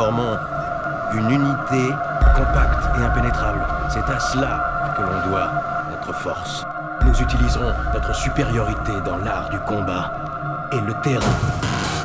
formons une unité compacte et impénétrable. C'est à cela que l'on doit notre force. Nous utiliserons notre supériorité dans l'art du combat et le terrain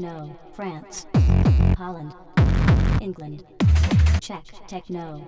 techno, France, Holland, England, Czech techno.